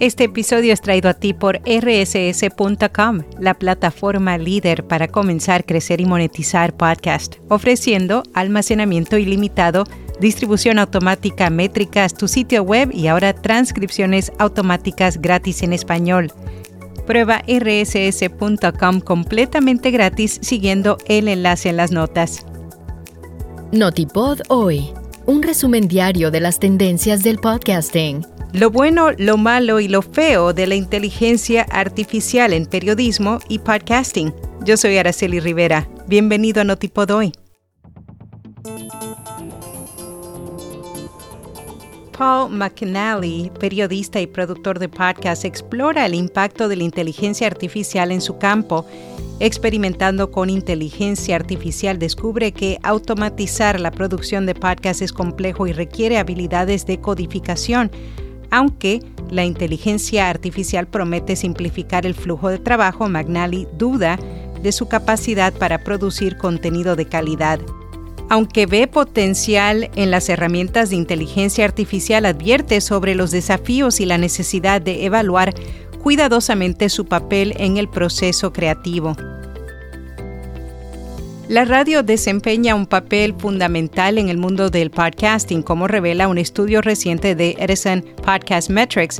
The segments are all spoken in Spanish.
Este episodio es traído a ti por rss.com, la plataforma líder para comenzar, crecer y monetizar podcast, ofreciendo almacenamiento ilimitado, distribución automática, métricas, tu sitio web y ahora transcripciones automáticas gratis en español. Prueba rss.com completamente gratis siguiendo el enlace en las notas. Notipod hoy, un resumen diario de las tendencias del podcasting lo bueno, lo malo y lo feo de la inteligencia artificial en periodismo y podcasting. Yo soy Araceli Rivera. Bienvenido a Notipod hoy. Paul McNally, periodista y productor de podcast, explora el impacto de la inteligencia artificial en su campo. Experimentando con inteligencia artificial, descubre que automatizar la producción de podcast es complejo y requiere habilidades de codificación aunque la inteligencia artificial promete simplificar el flujo de trabajo, McNally duda de su capacidad para producir contenido de calidad. Aunque ve potencial en las herramientas de inteligencia artificial, advierte sobre los desafíos y la necesidad de evaluar cuidadosamente su papel en el proceso creativo. La radio desempeña un papel fundamental en el mundo del podcasting, como revela un estudio reciente de Edison Podcast Metrics,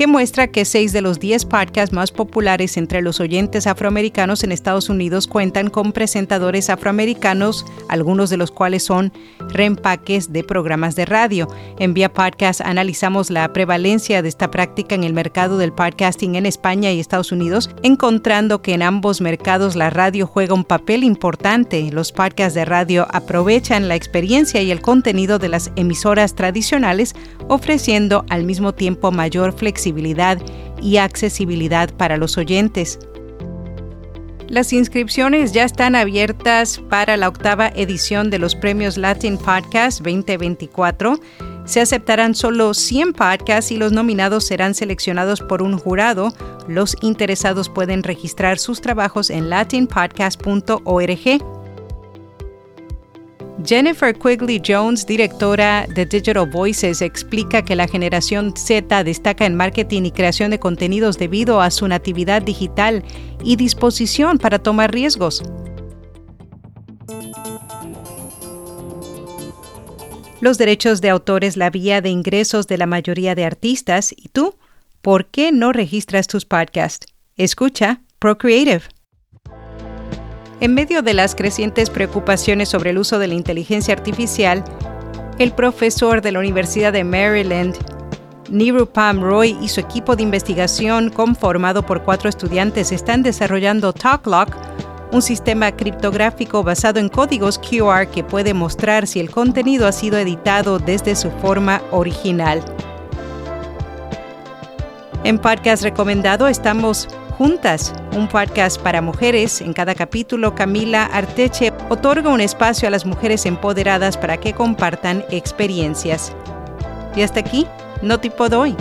que muestra que seis de los diez podcasts más populares entre los oyentes afroamericanos en Estados Unidos cuentan con presentadores afroamericanos, algunos de los cuales son reempaques de programas de radio. En Vía Podcast analizamos la prevalencia de esta práctica en el mercado del podcasting en España y Estados Unidos, encontrando que en ambos mercados la radio juega un papel importante. Los podcasts de radio aprovechan la experiencia y el contenido de las emisoras tradicionales, ofreciendo al mismo tiempo mayor flexibilidad y accesibilidad para los oyentes. Las inscripciones ya están abiertas para la octava edición de los premios Latin Podcast 2024. Se aceptarán solo 100 podcasts y los nominados serán seleccionados por un jurado. Los interesados pueden registrar sus trabajos en latinpodcast.org. Jennifer Quigley Jones, directora de Digital Voices, explica que la generación Z destaca en marketing y creación de contenidos debido a su natividad digital y disposición para tomar riesgos. Los derechos de autor es la vía de ingresos de la mayoría de artistas. ¿Y tú? ¿Por qué no registras tus podcasts? Escucha Procreative. En medio de las crecientes preocupaciones sobre el uso de la inteligencia artificial, el profesor de la Universidad de Maryland, Nirupam Roy y su equipo de investigación, conformado por cuatro estudiantes, están desarrollando TalkLock, un sistema criptográfico basado en códigos QR que puede mostrar si el contenido ha sido editado desde su forma original. En podcast recomendado estamos Juntas, un podcast para mujeres. En cada capítulo, Camila Arteche otorga un espacio a las mujeres empoderadas para que compartan experiencias. Y hasta aquí, no tipo hoy.